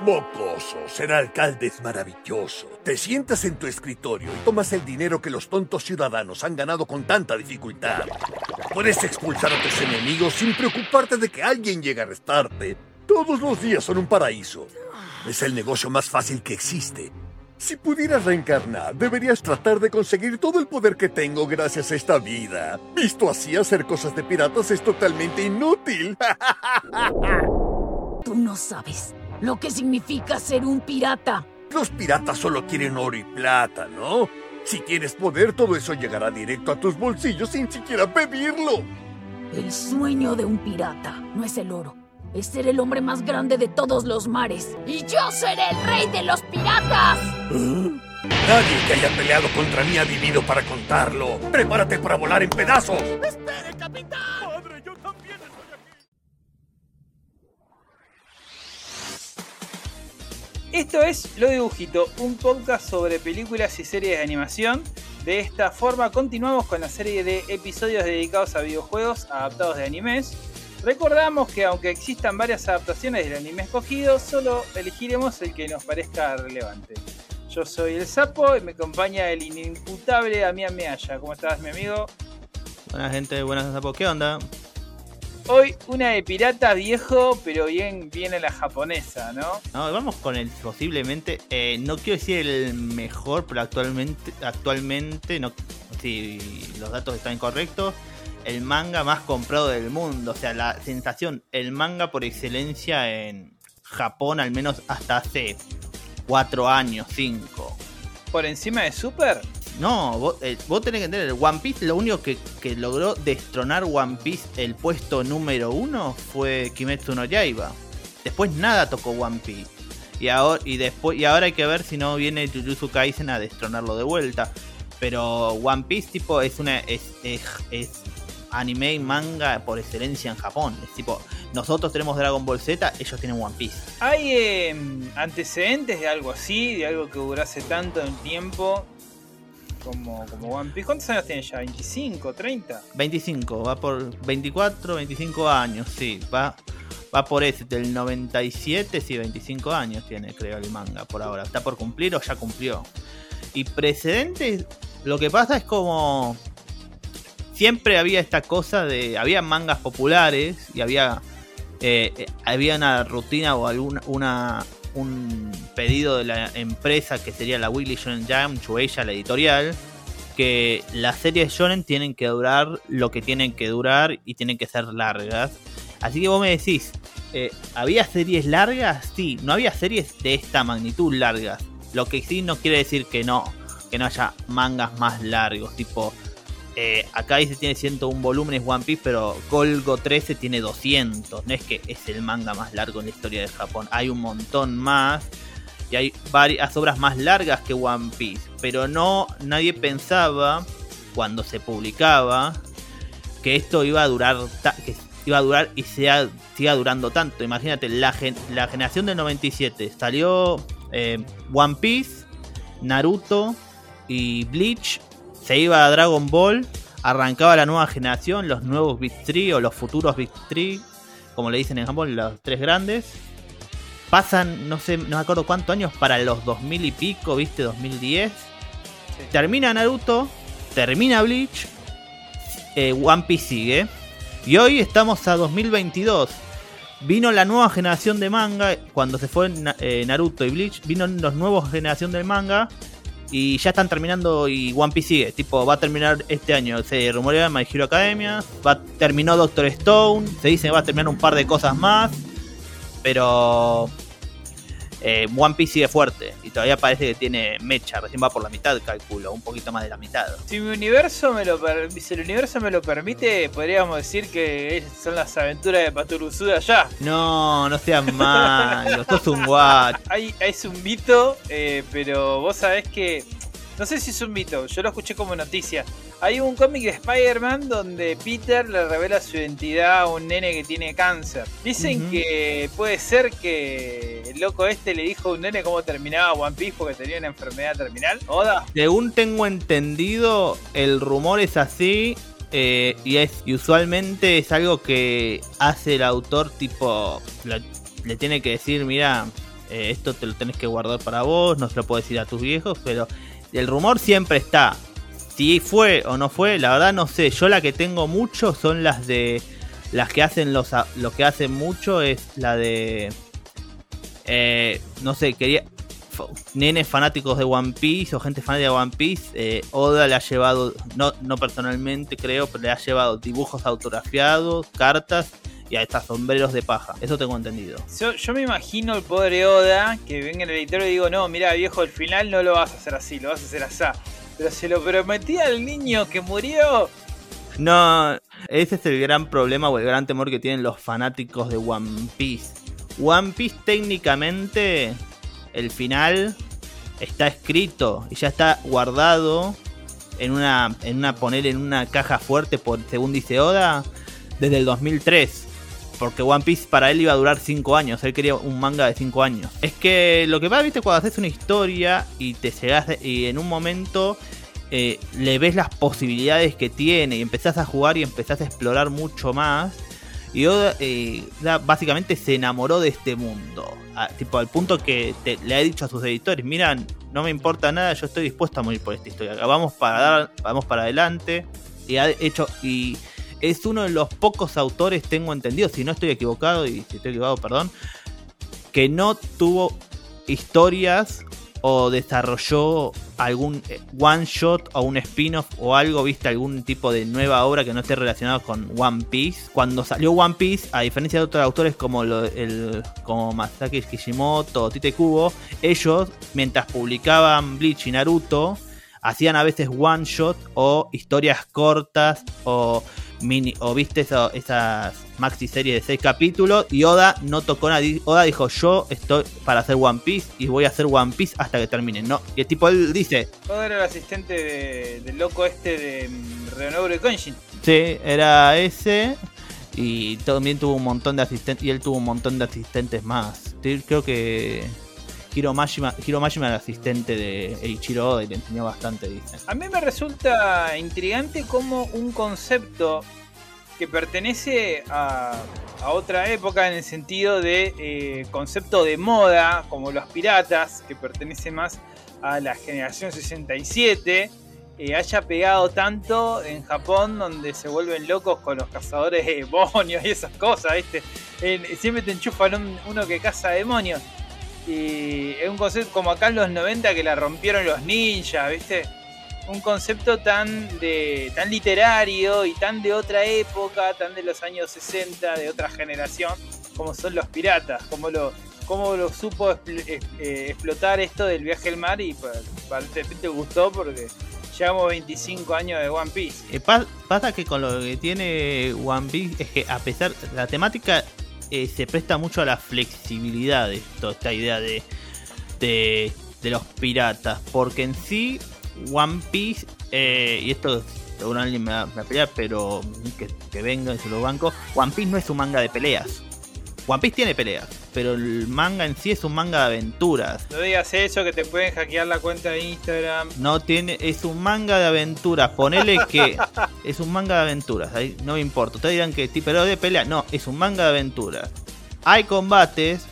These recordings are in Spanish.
Mocoso, ser alcalde es maravilloso. Te sientas en tu escritorio y tomas el dinero que los tontos ciudadanos han ganado con tanta dificultad. Puedes expulsar a tus enemigos sin preocuparte de que alguien llegue a arrestarte. Todos los días son un paraíso. Es el negocio más fácil que existe. Si pudieras reencarnar, deberías tratar de conseguir todo el poder que tengo gracias a esta vida. Visto así, hacer cosas de piratas es totalmente inútil. Tú no sabes lo que significa ser un pirata. Los piratas solo quieren oro y plata, ¿no? Si tienes poder, todo eso llegará directo a tus bolsillos sin siquiera pedirlo. El sueño de un pirata no es el oro, es ser el hombre más grande de todos los mares. Y yo seré el rey de los piratas. Nadie que haya peleado contra mí ha vivido para contarlo. Prepárate para volar en pedazos. ¡Espere, capitán! Esto es Lo Dibujito, un podcast sobre películas y series de animación. De esta forma continuamos con la serie de episodios dedicados a videojuegos adaptados de animes. Recordamos que aunque existan varias adaptaciones del anime escogido, solo elegiremos el que nos parezca relevante. Yo soy el Sapo y me acompaña el inimputable Damián Mealla. ¿Cómo estás, mi amigo? Buena gente, buenas Sapo, ¿qué onda? Hoy una de pirata viejo, pero bien, bien a la japonesa, ¿no? No, vamos con el posiblemente, eh, no quiero decir el mejor, pero actualmente, actualmente, no, si los datos están incorrectos, el manga más comprado del mundo. O sea, la sensación, el manga por excelencia en Japón, al menos hasta hace cuatro años, cinco. ¿Por encima de Super? No, vos, eh, vos tenés que entender, One Piece lo único que, que, logró destronar One Piece el puesto número uno fue Kimetsu no Yaiba. Después nada tocó One Piece. Y ahora, y después, y ahora hay que ver si no viene Jujutsu Kaisen a destronarlo de vuelta. Pero One Piece tipo es una es, es, es anime y manga por excelencia en Japón. Es tipo, nosotros tenemos Dragon Ball Z, ellos tienen One Piece. ¿Hay eh, antecedentes de algo así, de algo que durase tanto en tiempo como, como One Piece? ¿Cuántos años tiene ya? ¿25, 30? 25, va por 24, 25 años, sí, va. Va por ese, del 97, sí, 25 años tiene, creo, el manga por ahora. ¿Está por cumplir o ya cumplió? Y precedentes, lo que pasa es como siempre había esta cosa de. Había mangas populares y había. Eh, había una rutina o alguna una, un pedido de la empresa que sería la Weekly Shonen Jam, Shueisha, la editorial, que las series shonen tienen que durar lo que tienen que durar y tienen que ser largas. Así que vos me decís, eh, ¿había series largas? Sí, no había series de esta magnitud largas. Lo que sí no quiere decir que no, que no haya mangas más largos, tipo eh, acá dice tiene 101 volúmenes One Piece, pero Golgo 13 tiene 200. No es que es el manga más largo en la historia de Japón. Hay un montón más. Y hay varias obras más largas que One Piece. Pero no, nadie pensaba cuando se publicaba que esto iba a durar, que iba a durar y sea, siga durando tanto. Imagínate, la, la generación del 97 salió eh, One Piece, Naruto y Bleach se iba a Dragon Ball, arrancaba la nueva generación, los nuevos Big 3 o los futuros Big 3, como le dicen en Japón, los tres grandes. Pasan, no sé, no me acuerdo cuántos años para los 2000 y pico, viste, 2010. Sí. Termina Naruto, termina Bleach, eh, One Piece sigue. Y hoy estamos a 2022. Vino la nueva generación de manga, cuando se fue eh, Naruto y Bleach, vino la nueva generación del manga y ya están terminando y One Piece sigue. Tipo, va a terminar este año. Se rumorea My Hero Academia. Va, terminó Doctor Stone. Se dice que va a terminar un par de cosas más. Pero eh, One Piece sigue fuerte. Y todavía parece que tiene mecha. Recién va por la mitad, calculo. Un poquito más de la mitad. Si mi universo me lo si el universo me lo permite, podríamos decir que son las aventuras de Paturuzuda allá. No, no seas malo. sos un guacho. Hay, es un mito, eh, pero vos sabés que. No sé si es un mito, yo lo escuché como noticia. Hay un cómic de Spider-Man donde Peter le revela su identidad a un nene que tiene cáncer. Dicen uh -huh. que puede ser que el loco este le dijo a un nene cómo terminaba One Piece porque tenía una enfermedad terminal. ¿Oda? Según tengo entendido, el rumor es así. Eh, y, es, y usualmente es algo que hace el autor tipo... Le, le tiene que decir, mira, eh, esto te lo tenés que guardar para vos, no se lo puedes decir a tus viejos, pero el rumor siempre está. Si fue o no fue, la verdad no sé. Yo la que tengo mucho son las de las que hacen los lo que hacen mucho es la de eh, no sé, quería nenes fanáticos de One Piece o gente fanática de One Piece, eh, Oda le ha llevado, no, no personalmente creo, pero le ha llevado dibujos autografiados, cartas y a estas sombreros de paja. Eso tengo entendido. Yo, me imagino el poder de Oda que venga en el editor y digo, no, mira viejo, al final no lo vas a hacer así, lo vas a hacer así. Pero se lo prometí al niño que murió. No, ese es el gran problema o el gran temor que tienen los fanáticos de One Piece. One Piece técnicamente, el final está escrito y ya está guardado en una, en una poner en una caja fuerte, por, según dice Oda, desde el 2003. Porque One Piece para él iba a durar 5 años. Él quería un manga de 5 años. Es que lo que pasa, viste, cuando haces una historia y te llegas y en un momento eh, le ves las posibilidades que tiene y empezás a jugar y empezás a explorar mucho más. Y Oda eh, básicamente se enamoró de este mundo. tipo al punto que le ha dicho a sus editores, miran, no me importa nada, yo estoy dispuesto a morir por esta historia. Vamos para dar, vamos para adelante. Y ha hecho. Y es uno de los pocos autores, tengo entendido, si no estoy equivocado, y si estoy equivocado, perdón, que no tuvo historias o desarrolló algún eh, one shot o un spin-off o algo, viste, algún tipo de nueva obra que no esté relacionado con One Piece. Cuando salió One Piece, a diferencia de otros autores como, el, como Masaki Kishimoto Tite Kubo, ellos, mientras publicaban Bleach y Naruto, hacían a veces one shot o historias cortas o mini o viste esas maxi series de 6 capítulos y Oda no tocó nada. Oda dijo, yo estoy para hacer One Piece y voy a hacer One Piece hasta que termine. No, y el tipo él dice... Oda era el asistente del loco este de mm, Renobre Kenshin. Sí, era ese y también tuvo un montón de asistentes y él tuvo un montón de asistentes más. Creo que Hiro Mashima, Hiro Mashima era asistente de Eiichiro Oda y le enseñó bastante, dicen. A mí me resulta intrigante como un concepto que pertenece a, otra época en el sentido de eh, concepto de moda, como los piratas, que pertenece más a la generación 67, eh, haya pegado tanto en Japón, donde se vuelven locos con los cazadores de demonios y esas cosas, ¿viste? siempre te enchufan uno que caza demonios. Y es un concepto como acá en los 90 que la rompieron los ninjas, ¿viste? Un concepto tan de tan literario y tan de otra época, tan de los años 60, de otra generación, como son los piratas, como lo, cómo lo supo eh, explotar esto del viaje al mar y pues, repente gustó porque llevamos 25 años de One Piece. Eh, pasa que con lo que tiene One Piece es que a pesar la temática eh, se presta mucho a la flexibilidad de esto, esta idea de, de, los piratas. Porque en sí, One Piece, eh, y esto seguro alguien me va, a pelear, pero que, que venga y se lo banco. One Piece no es un manga de peleas. One Piece tiene peleas, pero el manga en sí es un manga de aventuras. No digas eso, que te pueden hackear la cuenta de Instagram. No tiene, es un manga de aventuras. Ponele que es un manga de aventuras. Ahí no me importa. Ustedes dirán que sí, pero de pelea. No, es un manga de aventuras. Hay combates.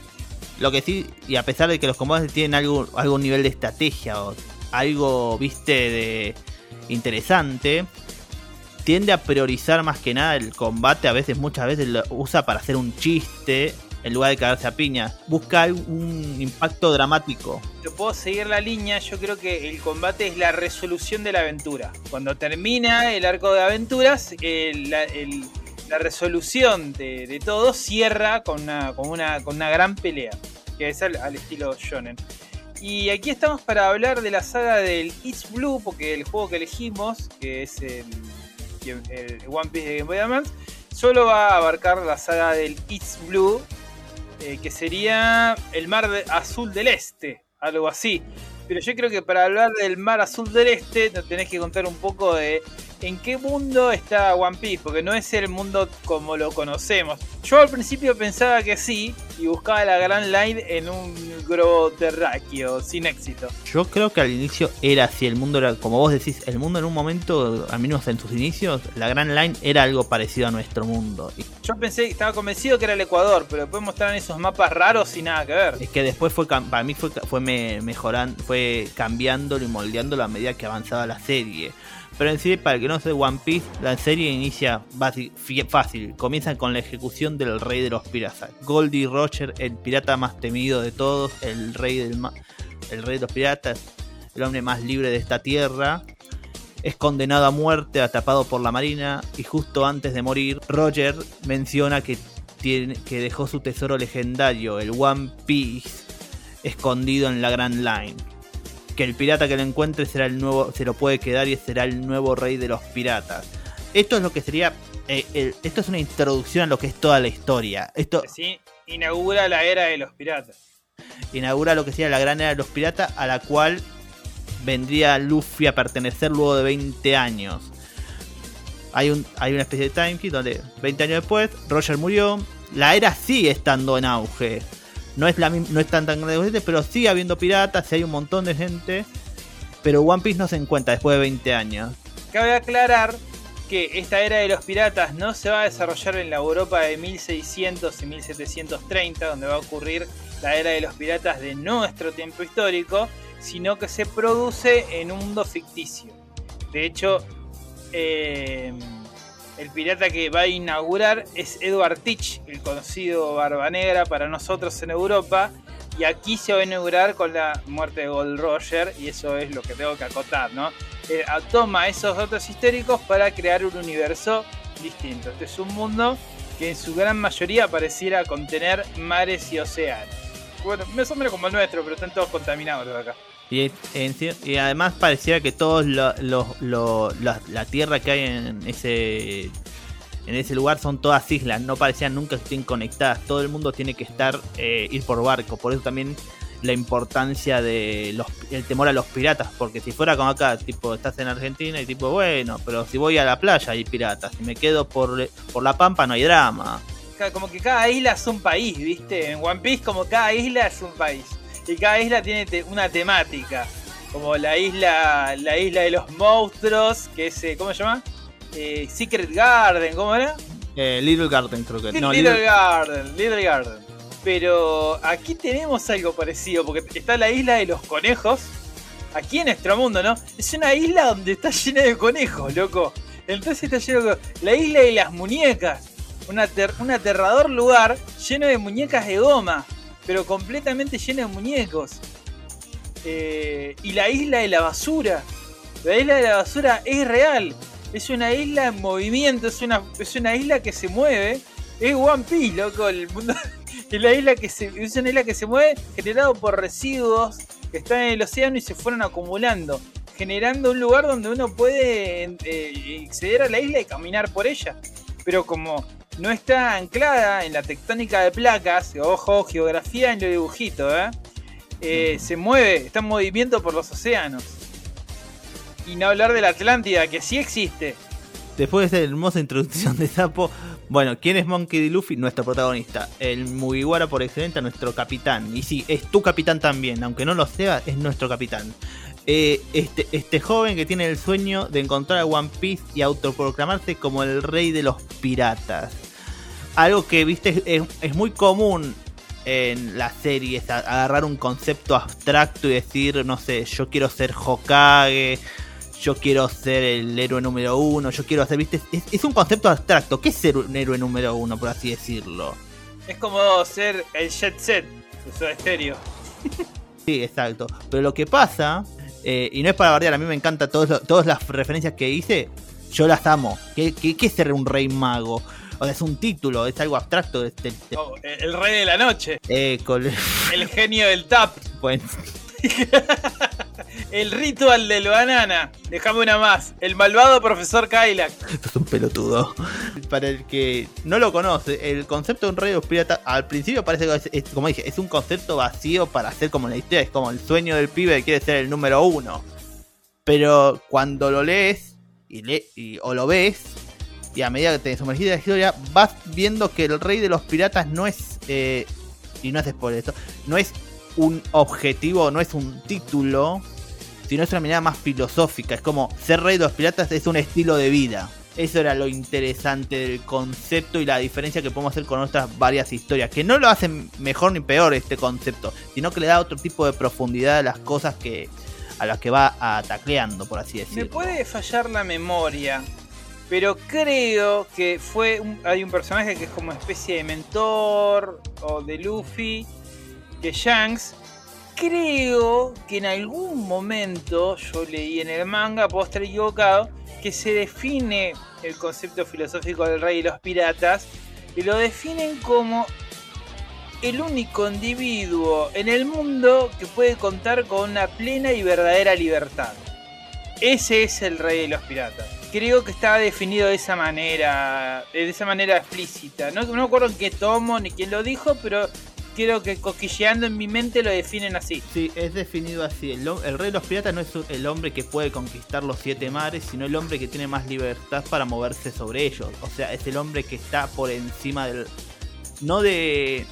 Lo que sí, y a pesar de que los combates tienen algún, algún nivel de estrategia o algo, viste, de interesante, tiende a priorizar más que nada el combate. A veces, muchas veces lo usa para hacer un chiste en lugar de cagarse a piña. Busca un impacto dramático. Yo puedo seguir la línea. Yo creo que el combate es la resolución de la aventura. Cuando termina el arco de aventuras, la resolución de, todo cierra con una, con, una, con una gran pelea. Que es al, al estilo shonen. Y aquí estamos para hablar de la saga del East Blue, porque el juego que elegimos, que es el el One Piece de Game Boy Advance, solo va a abarcar la saga del East Blue, eh, que sería el mar azul del este, algo así. Pero yo creo que para hablar del mar azul del este, tenés que contar un poco de en qué mundo está One Piece, porque no es el mundo como lo conocemos. Yo al principio pensaba que sí, y buscaba la Grand Line en un globo terráqueo, sin éxito. Yo creo que al inicio era así, el mundo era, como vos decís, el mundo en un momento, al menos en sus inicios, la Grand Line era algo parecido a nuestro mundo. Yo pensé, estaba convencido que era el Ecuador, pero después mostraron esos mapas raros y nada que ver. Es que después fue, para mí fue, fue mejorando, fue cambiándolo y moldeándolo a medida que avanzaba la serie. Pero en sí, para el que no sea One Piece, la serie inicia fácil. Comienza con la ejecución del rey de los piratas. Goldie Roger, el pirata más temido de todos, el rey, del el rey de los piratas, el hombre más libre de esta tierra. Es condenado a muerte, atrapado por la marina. Y justo antes de morir, Roger menciona que, tiene, que dejó su tesoro legendario, el One Piece, escondido en la Grand Line que el pirata que lo encuentre será el nuevo, se lo puede quedar y será el nuevo rey de los piratas. Esto es lo que sería, eh, esto es una introducción a lo que es toda la historia. Esto sí, inaugura la era de los piratas. Inaugura lo que sería la gran era de los piratas a la cual vendría Luffy a pertenecer luego de 20 años. Hay, un, hay una especie de time key donde 20 años después Roger murió. La era sigue estando en auge no es, la, no es tan tan grande, pero sigue habiendo piratas, hay un montón de gente. Pero One Piece no se encuentra después de 20 años. Cabe aclarar que esta era de los piratas no se va a desarrollar en la Europa de 1600 y 1730, donde va a ocurrir la era de los piratas de nuestro tiempo histórico, sino que se produce en un mundo ficticio. De hecho, eh, el pirata que va a inaugurar es Edward Teach, el conocido Barba Negra para nosotros en Europa. Y aquí se va a inaugurar con la muerte de Gold Roger, y eso es lo que tengo que acotar, ¿no? Eh, toma esos datos históricos para crear un universo distinto. Este es un mundo que en su gran mayoría pareciera contener mares y océanos. Bueno, más o como el nuestro, pero están todos contaminados acá. Y, además parecía que todos la, tierra que hay en ese en ese lugar son todas islas, no parecían nunca que estén conectadas. Todo el mundo tiene que estar eh, ir por barco, por eso también la importancia de los, el temor a los piratas, porque si fuera como acá, tipo estás en Argentina y tipo bueno, pero si voy a la playa hay piratas, si me quedo por, por la pampa no hay drama. Como que cada isla es un país, ¿viste? En One Piece como cada isla es un país y cada isla tiene una temática. Como la isla, la isla de los monstruos, que es, eh, ¿cómo se llama? Eh, Secret Garden, ¿cómo era? Eh, Little Garden creo que. No, Little, Garden, Little Garden. Pero aquí tenemos algo parecido, porque está la isla de los conejos, aquí en nuestro mundo, ¿no? Es una isla donde está llena de conejos, loco. Entonces está lleno de... La isla de las muñecas. un aterrador lugar lleno de muñecas de goma pero completamente llena de muñecos. Eh, y la isla de la basura. La isla de la basura es real. Es una isla en movimiento, es una, es una isla que se mueve. Es One Piece, loco. Es, la isla que se, es una isla que se mueve generado por residuos que están en el océano y se fueron acumulando. Generando un lugar donde uno puede eh, acceder a la isla y caminar por ella. Pero como no está anclada en la tectónica de placas, ojo, geografía en lo dibujito, ¿eh? ¿eh? se mueve, está en movimiento por los océanos. Y no hablar de la Atlántida, que sí existe. Después de esta hermosa introducción de Sapo, bueno, ¿quién es Monkey D. Luffy? Nuestro protagonista. El Mugiwara por excelencia, nuestro capitán. Y sí, es tu capitán también, aunque no lo sea, es nuestro capitán. Eh, este, este joven que tiene el sueño de encontrar a One Piece y autoproclamarse como el rey de los piratas algo que, viste, es, muy común en las series, agarrar un concepto abstracto y decir, no sé, yo quiero ser Hokage, yo quiero ser el héroe número uno, yo quiero hacer, viste, es, un concepto abstracto. ¿Qué es ser un héroe número uno, por así decirlo? Es como ser el jet set, eso es estéreo. sí, exacto. Pero lo que pasa, eh, y no es para bardear, a mí me encanta todas las referencias que hice, yo las amo. ¿Qué, qué, qué es ser un rey mago? O sea, es un título, es algo abstracto. Este, oh, el rey de la noche. Eh, el genio del tap. Pues. el ritual del banana. Déjame una más. El malvado profesor Kylak. Esto es un pelotudo. Para el que no lo conoce, el concepto de un rey de los piratas al principio parece que es, como dije, es un concepto vacío para hacer como la historia. Es como el sueño del pibe que quiere ser el número uno. Pero cuando lo lees, y, le, y- o lo ves, y a medida que te sumergís en la historia, vas viendo que el rey de los piratas no es, eh, y no es spoiler esto, no es un objetivo, no es un título, sino es una mirada más filosófica. Es como ser rey de los piratas es un estilo de vida. Eso era lo interesante del concepto y la diferencia que podemos hacer con otras varias historias. Que no lo hacen mejor ni peor este concepto, sino que le da otro tipo de profundidad a las cosas que a las que va a tacleando, por así decirlo. Me puede fallar la memoria, pero creo que fue un- hay un personaje que es como especie de mentor o de Luffy, que Shanks. Creo que en algún momento yo leí en el manga, puedo estar equivocado, que se define el concepto filosófico del rey y los piratas y lo definen como el único individuo en el mundo que puede contar con una plena y verdadera libertad. Ese es el rey de los piratas. Creo que está definido de esa manera, de esa manera explícita. No, no me acuerdo en qué tomo ni quién lo dijo, pero creo que cosquilleando en mi mente lo definen así. Sí, es definido así. El, rey de los piratas no es el hombre que puede conquistar los siete mares, sino el hombre que tiene más libertad para moverse sobre ellos. O sea, es el hombre que está por encima del... No de...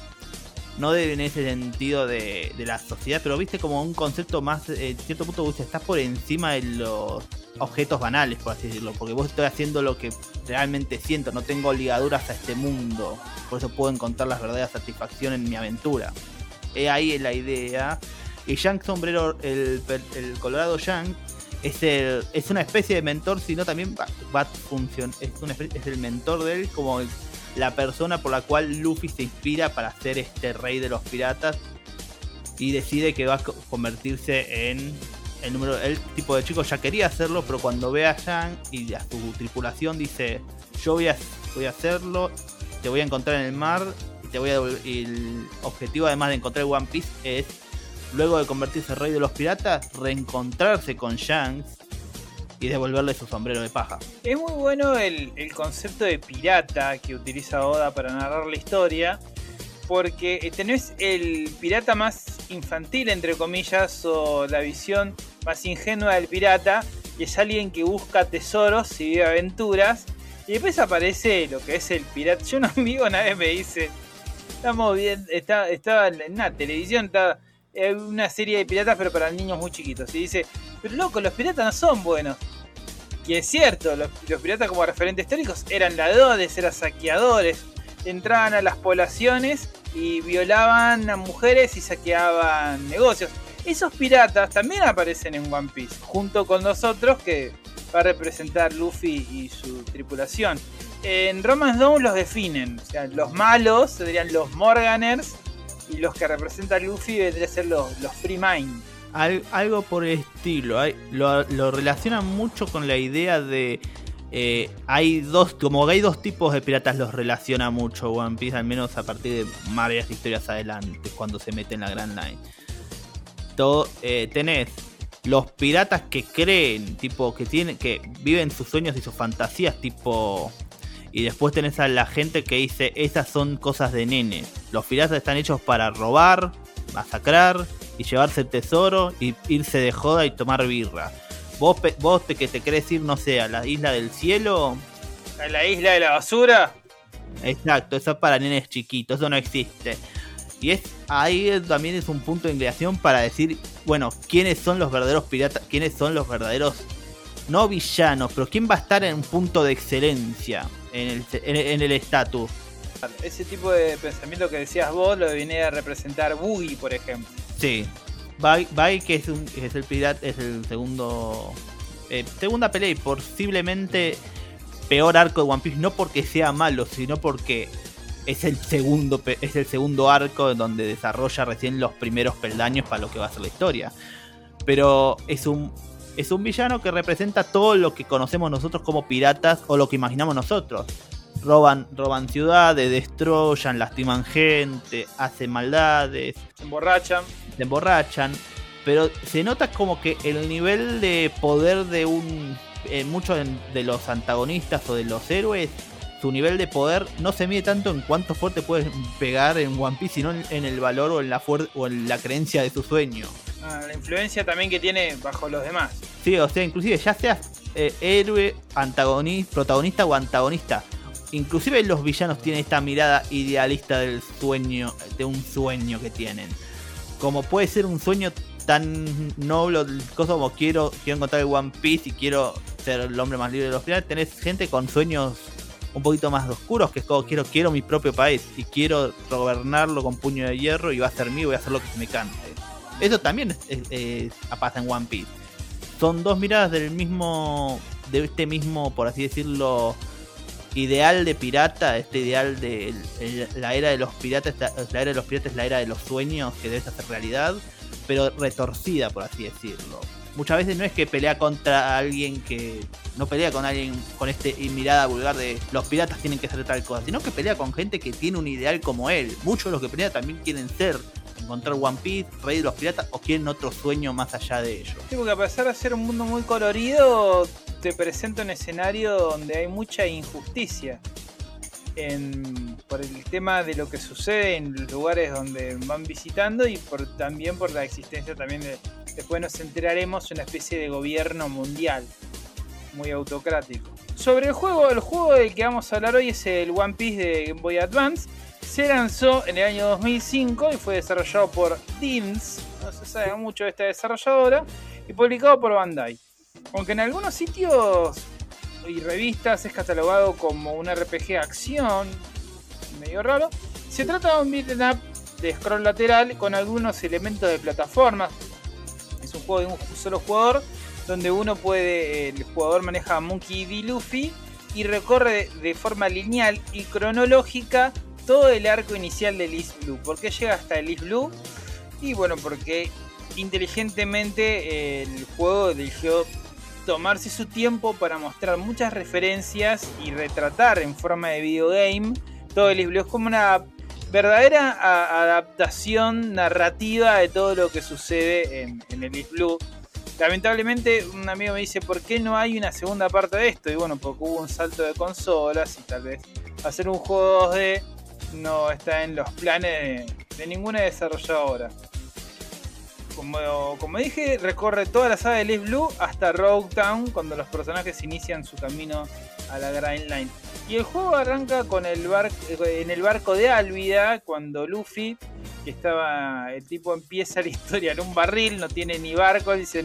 No de, en ese sentido de, de la sociedad, pero viste como un concepto más, eh, en cierto punto, estás por encima de los objetos banales, por así decirlo, porque vos estoy haciendo lo que realmente siento, no tengo ligaduras a este mundo, por eso puedo encontrar la verdadera satisfacción en mi aventura. He ahí la idea. Y Yank Sombrero, el, el Colorado Yank, es, es una especie de mentor, sino también va, va a funcion- es, es el mentor de él, como la persona por la cual Luffy se inspira para ser este rey de los piratas y decide que va a co- convertirse en el número. El tipo de chico ya quería hacerlo, pero cuando ve a Yank y a su tripulación dice: Yo voy a, voy a hacerlo, te voy a encontrar en el mar y te voy a y el objetivo además de encontrar One Piece es luego de convertirse en rey de los piratas reencontrarse con Shanks y devolverle su sombrero de paja. Es muy bueno el, el concepto de pirata que utiliza Oda para narrar la historia, porque tenés el pirata más infantil, entre comillas, o la visión más ingenua del pirata, y es alguien que busca tesoros y vive aventuras, y después aparece lo que es el pirata. Yo un amigo una vez me dice, estamos bien, está, estaba en una televisión, estaba una serie de piratas, pero para niños muy chiquitos, y dice, pero loco, los piratas no son buenos. Y es cierto, los, los piratas como referentes históricos eran ladrones, eran saqueadores, entraban a las poblaciones y violaban a mujeres y saqueaban negocios. Esos piratas también aparecen en One Piece, junto con nosotros que va a representar Luffy y su tripulación. En Romance Dawn los definen, o sea, los malos serían los Morganers y los que representa Luffy vendrían a ser los, los Free Mind. Al- algo por el estilo. lo relacionan mucho con la idea de. Eh, hay dos, como hay dos tipos de piratas, los relaciona mucho One Piece, al menos a partir de varias historias adelante, cuando se mete en la Grand Line. To- eh, tenés los piratas que creen, tipo, que tienen, que viven sus sueños y sus fantasías, tipo. Y después tenés a la gente que dice, esas son cosas de nene. Los piratas están hechos para robar, masacrar y llevarse el tesoro y irse de joda y tomar birra. Vos, vos te, que te querés ir, no sé, a la isla del cielo. A la isla de la basura, Exacto, eso es para nenes chiquitos, eso no existe. Y es ahí también es un punto de inclinación para decir, bueno, quiénes son los verdaderos piratas, quiénes son los verdaderos, no villanos, pero quién va a estar en un punto de excelencia en el en- en el estatus. ese tipo de pensamiento que decías vos lo viene a representar Boogie, por ejemplo. Sí. Bai, Bai, que es, un- el pirata, es el segundo. eh, segunda pelea y posiblemente peor arco de One Piece. No porque sea malo, sino porque es el segundo, es el segundo arco en donde desarrolla recién los primeros peldaños para lo que va a ser la historia. Pero es un. Es un villano que representa todo lo que conocemos nosotros como piratas o lo que imaginamos nosotros. Roban, roban ciudades, destruyan, lastiman gente, hacen maldades, Se emborrachan. se emborrachan, pero se nota como que el nivel de poder de un en muchos de los antagonistas o de los héroes, su nivel de poder no se mide tanto en cuánto fuerte puedes pegar en One Piece, sino en, el valor o en la o en la creencia de su sueño. Ah, la influencia también que tiene bajo los demás. Sí, o sea, inclusive ya seas eh, héroe, antagonista, protagonista o antagonista. Inclusive los villanos tienen esta mirada idealista del sueño, de un sueño que tienen. Como puede ser un sueño tan noble, como quiero, quiero encontrar el One Piece y quiero ser el hombre más libre de los piratas, tenés gente con sueños un poquito más oscuros, que es como quiero, quiero mi propio país y quiero gobernarlo con puño de hierro y va a ser mío, voy a hacer lo que me cante. Eso también es, pasa en One Piece. Son dos miradas del mismo, de este mismo, por así decirlo, ideal de pirata, este ideal de la era de los piratas, la era de los piratas es la era de los sueños que debes hacer realidad, pero retorcida, por así decirlo muchas veces no es que pelea contra alguien que no pelea con alguien con este mirada vulgar de los piratas tienen que hacer tal cosa, sino que pelea con gente que tiene un ideal como él. Muchos de los que pelean también quieren ser encontrar One Piece, Rey de los Piratas o quieren otro sueño más allá de ellos. Sí, porque a pesar de ser un mundo muy colorido, te presenta un escenario donde hay mucha injusticia. por el tema de lo que sucede en los lugares donde van visitando y también por la existencia también de, después nos enteraremos, una especie de gobierno mundial, muy autocrático. Sobre el juego, el juego del que vamos a hablar hoy es el One Piece de Game Boy Advance. Se lanzó en el año 2005 y fue desarrollado por DIMS, no se sabe mucho de esta desarrolladora, y publicado por Bandai. Aunque en algunos sitios y revistas es catalogado como un RPG acción, medio raro, se trata de un beat'em up de scroll lateral con algunos elementos de plataformas, un juego de un solo jugador donde uno puede, el jugador maneja a Monkey D. Luffy y recorre de forma lineal y cronológica todo el arco inicial de East Blue. ¿Por qué llega hasta el East Blue? Y bueno, porque inteligentemente el juego eligió tomarse su tiempo para mostrar muchas referencias y retratar en forma de videogame todo el Blue. Es como una verdadera adaptación narrativa de todo lo que sucede en, el East Blue. Lamentablemente un amigo me dice, ¿por qué no hay una segunda parte de esto? Y bueno, porque hubo un salto de consolas y tal vez hacer un juego 2D no está en los planes de, ninguna desarrolladora. Como, dije, recorre toda la saga de East Blue hasta Rogue Town cuando los personajes inician su camino a la Grand Line. Y el juego arranca con el en el barco de Álvida, cuando Luffy, que estaba, el tipo empieza la historia en un barril, no tiene ni barco, dice,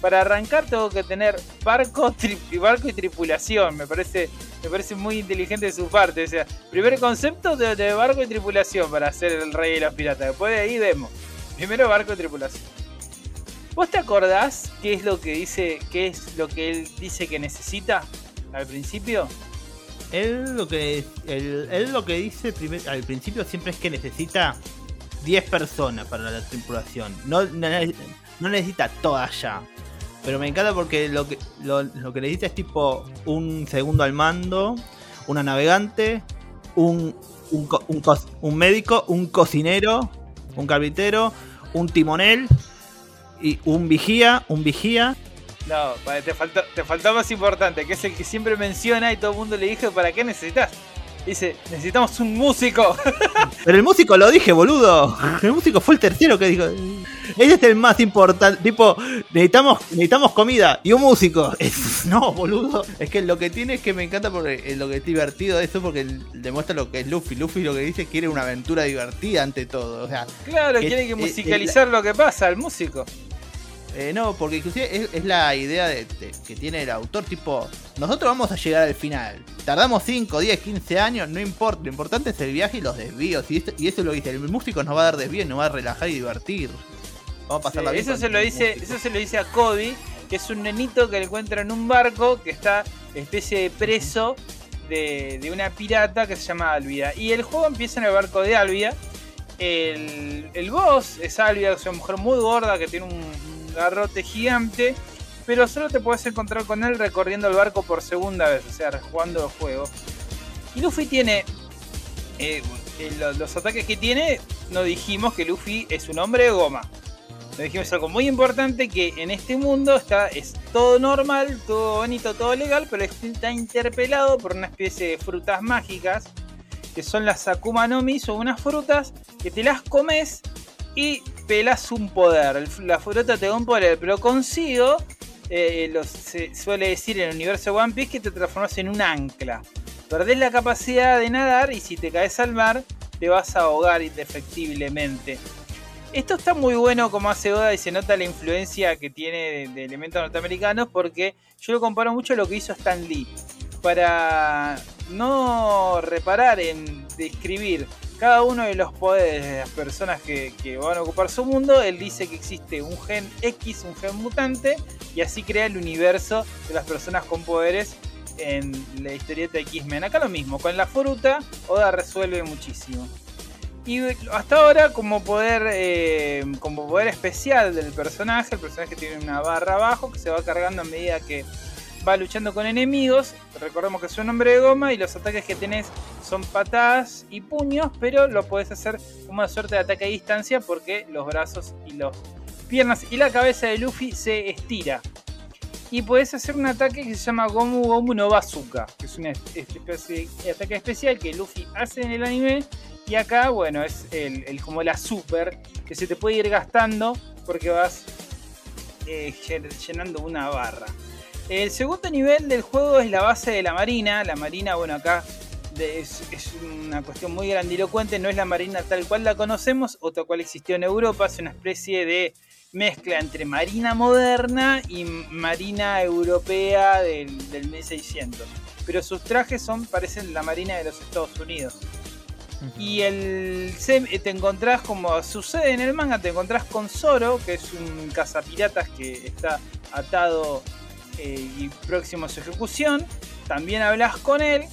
para arrancar tengo que tener barco, barco y tripulación, me parece, me parece muy inteligente de su parte, o sea, primer concepto de, de barco y tripulación para ser el rey de los piratas, después de ahí vemos, primero barco y tripulación. ¿Vos te acordás qué es lo que dice, qué es lo que él dice que necesita al principio? Él lo que, él, lo que dice al principio siempre es que necesita 10 personas para la tripulación. No, no, necesita todas ya. Pero me encanta porque lo que, lo, que necesita es tipo un segundo al mando, una navegante, un, un, un, un médico, un cocinero, un carpintero, un timonel y un vigía, un vigía no, te faltó, te faltó más importante, que es el que siempre menciona y todo el mundo le dice, ¿para qué necesitas? Dice, necesitamos un músico. Pero el músico lo dije, boludo. El músico fue el tercero que dijo. Ese es el más importante. Tipo, necesitamos, necesitamos comida y un músico. no, boludo. Es que lo que tiene es que me encanta porque lo que es divertido de eso porque demuestra lo que es Luffy. Luffy lo que dice quiere una aventura divertida ante todo. O sea, claro, quiere que musicalizar lo que pasa, el músico. Eh, no, porque inclusive es, la idea de, que tiene el autor, tipo, nosotros vamos a llegar al final. Tardamos 5, 10, 15 años, no importa, lo importante es el viaje y los desvíos. Y, y eso lo dice, el músico nos va a dar desvíos, nos va a relajar y divertir. Vamos a pasar la vida. Eso se lo dice, eso se lo dice a Cody, que es un nenito que encuentra en un barco que está especie de preso de, una pirata que se llama Alvida. Y el juego empieza en el barco de Alvida. El, el boss es Alvida, es una mujer muy gorda que tiene un, garrote gigante, pero solo te puedes encontrar con él recorriendo el barco por segunda vez, o sea, jugando el juego. Y Luffy tiene eh, eh, los, ataques que tiene, no dijimos que Luffy es un hombre de goma. Nos dijimos algo muy importante que en este mundo está es todo normal, todo bonito, todo legal, pero está interpelado por una especie de frutas mágicas que son las Akuma no son unas frutas que te las comes y pelas un poder. La fruta te da un poder, pero consigo eh, se suele decir en el universo One Piece que te transformas en un ancla. Perdés la capacidad de nadar y si te caes al mar te vas a ahogar indefectiblemente. Esto está muy bueno como hace Oda y se nota la influencia que tiene de, elementos norteamericanos porque yo lo comparo mucho a lo que hizo Stan Lee. Para no reparar en describir cada uno de los poderes de las personas que, van a ocupar su mundo, él dice que existe un gen X, un gen mutante, y así crea el universo de las personas con poderes en la historieta de X-Men. Acá lo mismo, con la fruta, Oda resuelve muchísimo. Y hasta ahora, como poder, eh, como poder especial del personaje, el personaje tiene una barra abajo que se va cargando a medida que va luchando con enemigos. Recordemos que es un hombre de goma y los ataques que tenés son patadas y puños, pero lo puedes hacer como una suerte de ataque a distancia porque los brazos y las piernas y la cabeza de Luffy se estira. Y puedes hacer un ataque que se llama Gomu Gomu no Bazooka, que es de ataque especial que Luffy hace en el anime. Y acá, bueno, es el, como la super que se te puede ir gastando porque vas eh, llenando una barra. El segundo nivel del juego es la base de la marina. La marina, bueno, acá es, una cuestión muy grandilocuente. No es la marina tal cual la conocemos o tal cual existió en Europa. Es una especie de mezcla entre marina moderna y marina europea del, 1600. Pero sus trajes son parecen la marina de los Estados Unidos. Y el te encontrás, como sucede en el manga, te encontrás con Zoro, que es un cazapiratas que está atado eh, y próximo a su ejecución. También hablas con él.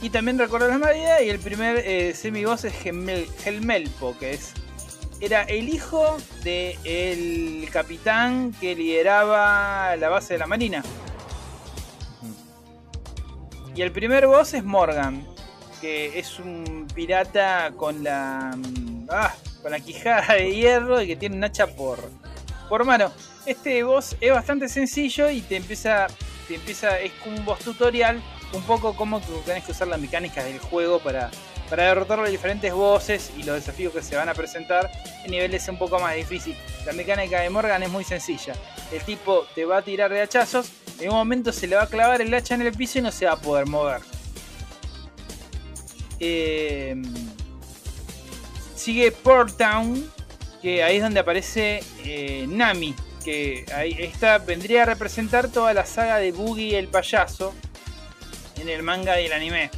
Y también recorres la vida. Y el primer eh, es Helmelpo, que es, era el hijo del capitán que lideraba la base de la marina. Y el primer boss es Morgan, que es un pirata con la, ah, con la quijada de hierro y que tiene un hacha por, por mano. Este boss es bastante sencillo y te empieza, te empieza, es como un boss tutorial, un poco como tú tenés que usar las mecánicas del juego para, para derrotar los diferentes bosses y los desafíos que se van a presentar en niveles un poco más difícil. La mecánica de Morgan es muy sencilla. El tipo te va a tirar de hachazos, en un momento se le va a clavar el hacha en el piso y no se va a poder mover. Eh, sigue Port Town, que ahí es donde aparece eh, Nami, que ahí esta vendría a representar toda la saga de Boogie el payaso en el manga y el anime.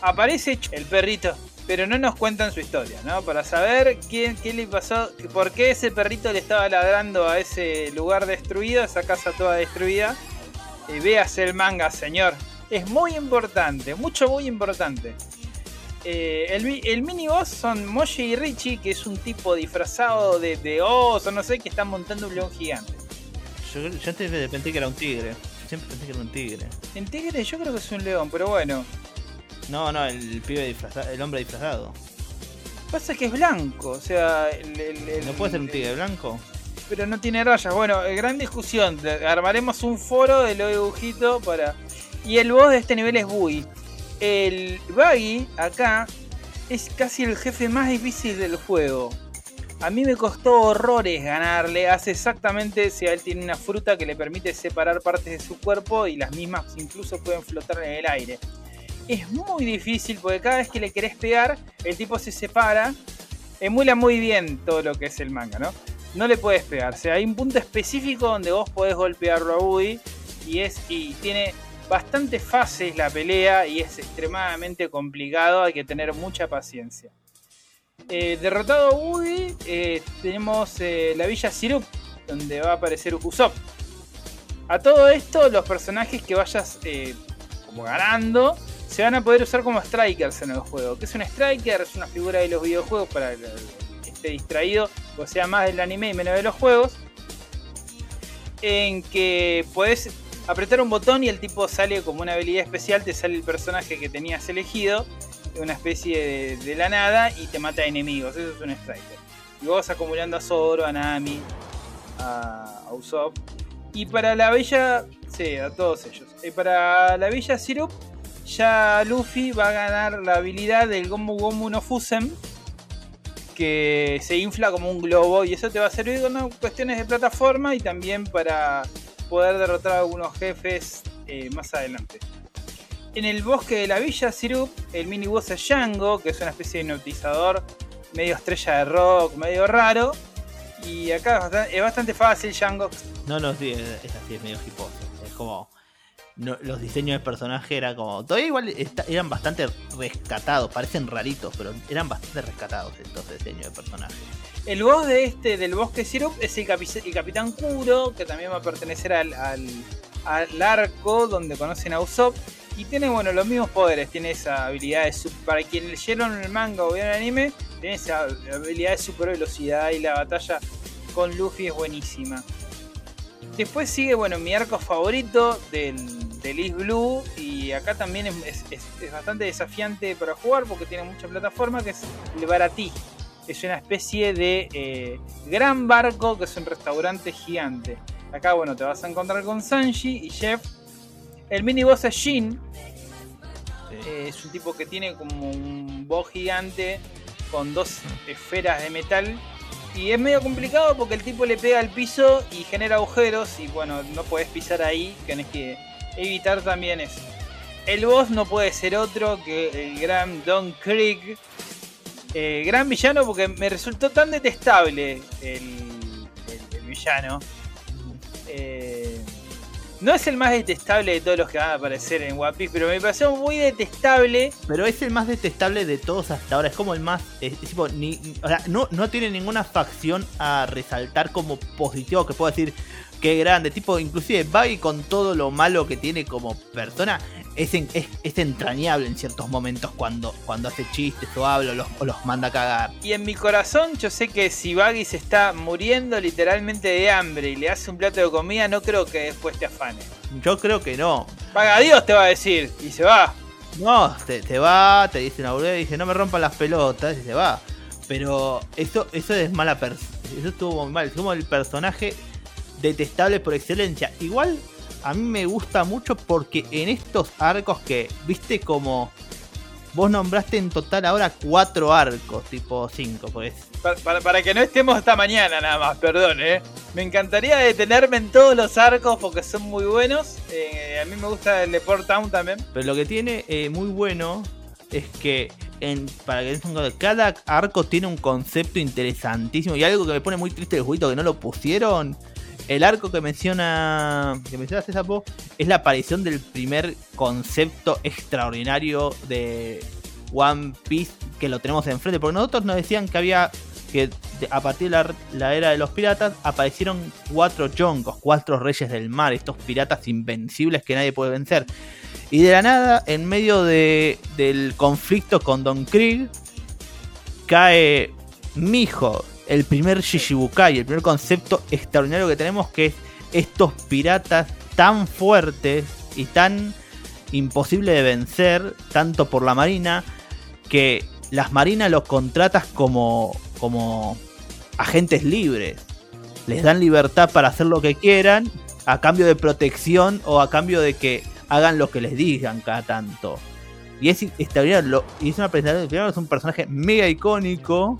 Aparece el perrito, pero no nos cuentan su historia, ¿no? Para saber quién, qué le pasó, por qué ese perrito le estaba ladrando a ese lugar destruido, esa casa toda destruida. Y veas el manga, señor. Es muy importante, mucho muy importante. Eh, el, mini boss son Moshi y Richie, que es un tipo disfrazado de, de oso, no sé, que están montando un león gigante. Yo, yo antes pensé que era un tigre. Siempre pensé que era un tigre. En tigre yo creo que es un león, pero bueno. No, no, el pibe disfrazado, el hombre disfrazado. Pasa que es blanco, o sea, ¿No puede ser un tigre blanco? Pero no tiene rayas. Bueno, eh, gran discusión. Armaremos un foro de lo dibujito para. Y el boss de este nivel es Bui. El Buggy acá es casi el jefe más difícil del juego. A mí me costó horrores ganarle. Hace exactamente si él tiene una fruta que le permite separar partes de su cuerpo y las mismas incluso pueden flotar en el aire. Es muy difícil porque cada vez que le querés pegar, el tipo se separa. Emula muy bien todo lo que es el manga, ¿no? No le puedes pegar. O sea, hay un punto específico donde vos podés golpearlo a Woody y es y tiene bastante fácil la pelea y es extremadamente complicado, hay que tener mucha paciencia. Eh, derrotado Woody, eh, tenemos eh, la villa Sirup, donde va a aparecer Usopp. A todo esto, los personajes que vayas como ganando se van a poder usar como strikers en el juego. ¿Qué es un striker? Es una figura de los videojuegos para que esté distraído, o sea, más del anime y menos de los juegos. En que puedes apretar un botón y el tipo sale como una habilidad especial, te sale el personaje que tenías elegido, una especie de, la nada, y te mata enemigos. Eso es un striker. Y vos vas acumulando a Zoro, a Nami, a, Usopp. Y para la bella. Sí, a todos ellos. Y para la bella Sirup, ya Luffy va a ganar la habilidad del Gomu Gomu no Fusen. Que se infla como un globo. Y eso te va a servir con cuestiones de plataforma y también para poder derrotar a algunos jefes eh, más adelante. En el bosque de la villa Sirup, el miniboss es Django, que es una especie de hipnotizador medio estrella de rock, medio raro. Y acá es bastante, fácil, Django. No, no, es así, es medio hiposo. Es como. los diseños de personaje eran como. Todavía igual eran bastante rescatados, parecen raritos, pero eran bastante rescatados estos diseños de personaje. El boss de este, del bosque Sirup, es el, capi- el Capitán Kuro, que también va a pertenecer al, arco donde conocen a Usopp. Y tiene, bueno, los mismos poderes. Tiene esa habilidad de... su- Para quienes leyeron el manga o vieron el anime, tiene esa habilidad de super velocidad y la batalla con Luffy es buenísima. Después sigue, bueno, mi arco favorito del, del Blue. Y acá también es- es bastante desafiante para jugar porque tiene mucha plataforma, que es el Baratí. Es una especie de eh, gran barco que es un restaurante gigante. Acá, bueno, te vas a encontrar con Sanji y Jeff. El mini boss es Jin. Eh, es un tipo que tiene como un boss gigante con dos esferas de metal. Y es medio complicado porque el tipo le pega al piso y genera agujeros. Y bueno, no puedes pisar ahí. Tienes que evitar también eso. El boss no puede ser otro que el gran Don Krieg. Eh, gran villano porque me resultó tan detestable el, el- villano. Eh, no es el más detestable de todos los que van a aparecer en One Piece, pero me pareció muy detestable. Pero es el más detestable de todos hasta ahora. Es como el más. tipo, ni, o sea, no, no tiene ninguna facción a resaltar como positivo que pueda decir que grande. Tipo, inclusive Buggy con todo lo malo que tiene como persona. Es, en- es, es entrañable en ciertos momentos cuando, cuando hace chistes o habla o los, o los manda a cagar. Y en mi corazón yo sé que si Baggy se está muriendo literalmente de hambre y le hace un plato de comida, no creo que después te afane. Yo creo que no. Paga Dios te va a decir y se va. No, te, te va, te dice una boludez, dice no me rompan las pelotas y se va. Pero eso, eso es mala persona. Eso estuvo muy mal. Es como el personaje detestable por excelencia. Igual a mí me gusta mucho porque en estos arcos que, viste como vos nombraste en total ahora cuatro arcos, tipo cinco, pues. Para, para- para que no estemos hasta mañana nada más, perdón, eh. Me encantaría detenerme en todos los arcos porque son muy buenos. Eh, a mí me gusta el de Port Town también. Pero lo que tiene eh, muy bueno es que en, para que cada arco tiene un concepto interesantísimo y algo que me pone muy triste del jueguito que no lo pusieron. El arco que menciona que menciona César Po es la aparición del primer concepto extraordinario de One Piece que lo tenemos enfrente. Porque nosotros nos decían que había que a partir de la, la era de los piratas aparecieron cuatro yonkos, cuatro reyes del mar, estos piratas invencibles que nadie puede vencer. Y de la nada, en medio de, del conflicto con Don Krieg, cae Mijo, el primer Shishibukai, el primer concepto extraordinario que tenemos, que es estos piratas tan fuertes y tan imposible de vencer, tanto por la marina, que las marinas los contratas como, como agentes libres. Les dan libertad para hacer lo que quieran, a cambio de protección o a cambio de que hagan lo que les digan cada tanto. Y es y es una presentación. Es un personaje mega icónico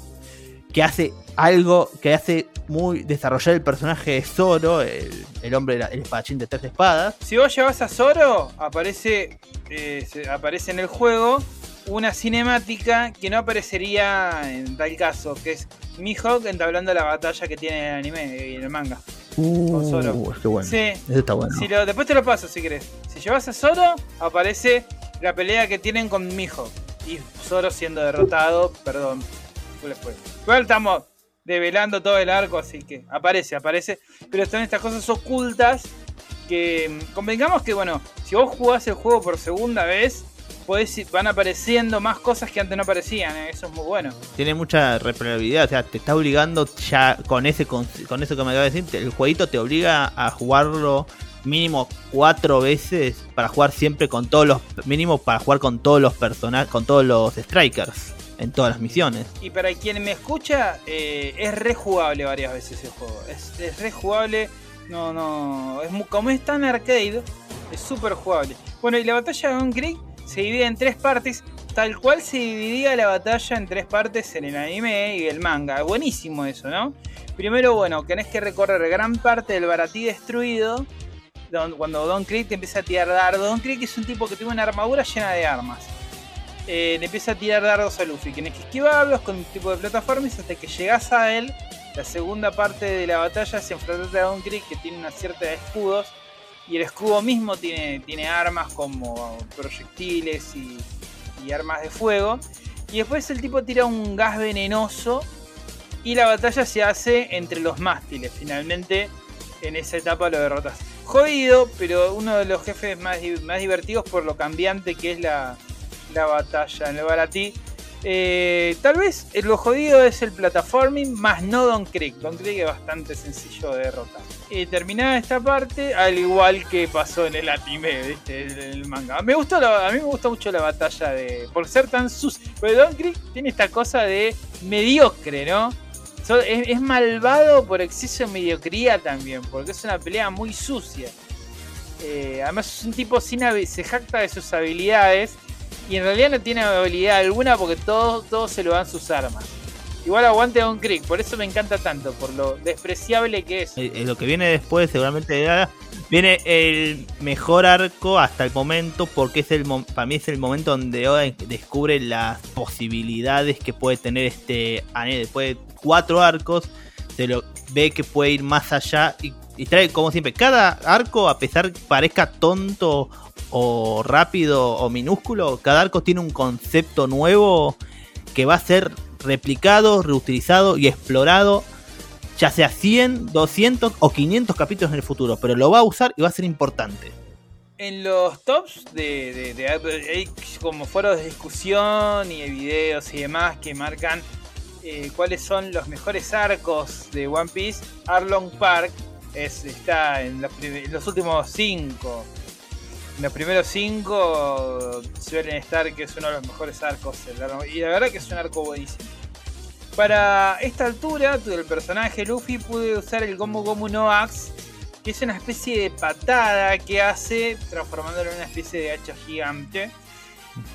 que hace algo que hace muy desarrollar el personaje de Zoro, el, el hombre, el espadachín de tres espadas. Si vos llevas a Zoro, aparece, eh, se- aparece en el juego una cinemática que no aparecería en tal caso, que es Mihawk entablando la batalla que tiene en el anime y en el manga. Con Zoro. Uh, qué bueno. Sí, Eso está bueno. si lo- después te lo paso si querés. Si llevas a Zoro, aparece la pelea que tienen con Mihawk. Y Zoro siendo derrotado, perdón. Full spoiler. Igual estamos develando todo el arco, así que aparece, aparece. Pero están estas cosas ocultas que mm, convengamos que, bueno, si vos jugás el juego por segunda vez, podés van apareciendo más cosas que antes no aparecían. ¿eh? Eso es muy bueno. Tiene mucha replayabilidad, o sea, te está obligando ya con ese con, con eso que me acabas de decir, el jueguito te obliga a jugarlo mínimo cuatro veces para jugar siempre con todos los mínimo para jugar con todos los personajes, con todos los strikers en todas las misiones. Y para quien me escucha, eh, es rejugable varias veces el juego. Es, rejugable. No, no. Es como es tan arcade, es súper jugable. Bueno, y la batalla de Don Krieg se divide en tres partes. Tal cual se dividía la batalla en tres partes en el anime y el manga. Buenísimo eso, ¿no? Primero, bueno, tenés que recorrer gran parte del Baratí destruido. cuando Don Krieg te empieza a tirar dardos. Don Krieg es un tipo que tiene una armadura llena de armas. Eh, le empieza a tirar dardos a Luffy. Tienes que esquivarlos con un tipo de plataformas hasta que llegas a él. La segunda parte de la batalla es enfrentarte a Don Krieg que tiene una cierta de escudos. Y el escudo mismo tiene, tiene armas como proyectiles y, y armas de fuego. Y después el tipo tira un gas venenoso y la batalla se hace entre los mástiles. Finalmente en esa etapa lo derrotas. Jodido, pero uno de los jefes más, más divertidos por lo cambiante que es la, la batalla en el Baratí. Eh, tal vez lo jodido es el plataforming, más no Don Creek. Don Creek es bastante sencillo de derrotar. Terminada esta parte, al igual que pasó en el anime, ¿viste? El, manga. Me gustó a mí me gusta mucho la batalla de. Por ser tan sus. Pero Don Creek tiene esta cosa de mediocre, ¿no? es, malvado por exceso de mediocría también, porque es una pelea muy sucia. Eh, además es un tipo sin se jacta de sus habilidades y en realidad no tiene habilidad alguna porque todos todo se lo dan sus armas. Igual aguante a un Creek, por eso me encanta tanto, por lo despreciable que es. Eh, eh, lo que viene después seguramente viene el mejor arco hasta el momento porque es el para mí es el momento donde Oda descubre las posibilidades que puede tener este anime después de cuatro arcos se lo ve que puede ir más allá y, y trae como siempre cada arco a pesar que parezca tonto o rápido o minúsculo cada arco tiene un concepto nuevo que va a ser replicado, reutilizado y explorado, ya sea 100, 200 o 500 capítulos en el futuro, pero lo va a usar y va a ser importante. En los tops de, hay como foros de discusión y de videos y demás que marcan eh, cuáles son los mejores arcos de One Piece, Arlong Park es, está en los, en los últimos 5 los primeros cinco suelen estar que es uno de los mejores arcos. Y la verdad que es un arco buenísimo. Para esta altura, el personaje Luffy pude usar el Gomu Gomu no Axe, que es una especie de patada que hace, transformándolo en una especie de hacha gigante.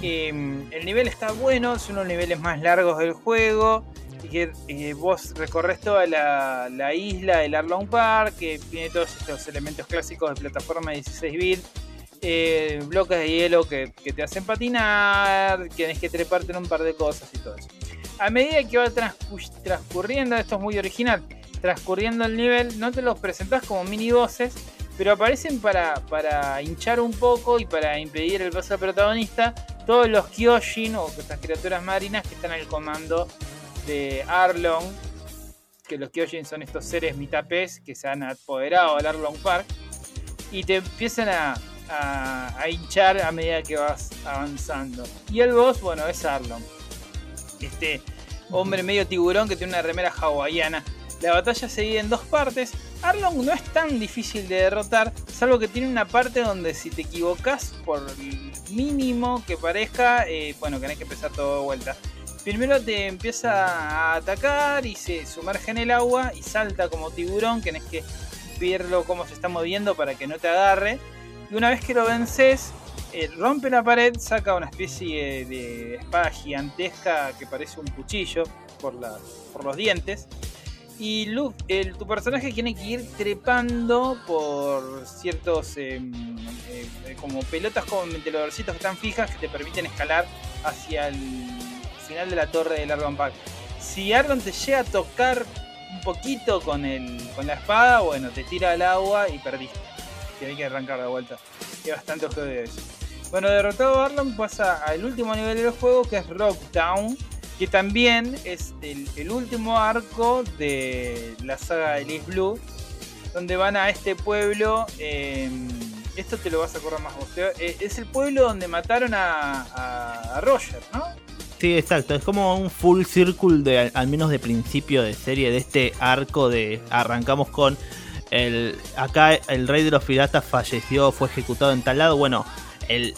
Em, el nivel está bueno, es uno de los niveles más largos del juego. Que eh, vos recorres toda la, la, isla del Arlong Park, que tiene todos estos elementos clásicos de plataforma 16 bits eh, bloques de hielo que, te hacen patinar, tienes que treparte en un par de cosas y todo eso. A medida que va transcurriendo, esto es muy original, transcurriendo el nivel, no te los presentás como mini bosses, pero aparecen para, para hinchar un poco y para impedir el paso al protagonista todos los Kyojin o estas criaturas marinas que están al comando de Arlong, que los Kyojin son estos seres mitad pez que se han apoderado al Arlong Park y te empiezan a, a, hinchar a medida que vas avanzando. Y el boss, bueno, es Arlong. Este hombre medio tiburón que tiene una remera hawaiana. La batalla se divide en dos partes. Arlong no es tan difícil de derrotar, salvo que tiene una parte donde si te equivocas por mínimo que parezca, eh, bueno, tenés que empezar todo de vuelta. Primero te empieza a atacar y se sumerge en el agua y salta como tiburón, tenés que verlo cómo se está moviendo para que no te agarre. Y una vez que lo vences, eh, rompe la pared, saca una especie de espada gigantesca que parece un cuchillo por, los dientes. Y el, tu personaje tiene que ir trepando por ciertos em, eh, como pelotas con ventiladorcitos que están fijas que te permiten escalar hacia el final de la torre del Argon Pack. Si Argon te llega a tocar un poquito con, con la espada, bueno, te tira al agua y perdiste que hay que arrancar de vuelta. Hay bastante eso. Bueno, derrotado Arlong pasa al último nivel del juego que es Rocktown, que también es el, último arco de la saga de Liz Blue, donde van a este pueblo. Em, esto te lo vas a acordar más vos. Eh, es el pueblo donde mataron a, Roger, ¿no? Sí, exacto. Es como un full circle de al menos de principio de serie de este arco de arrancamos con el, acá el rey de los piratas falleció, fue ejecutado en tal lado. Bueno, el,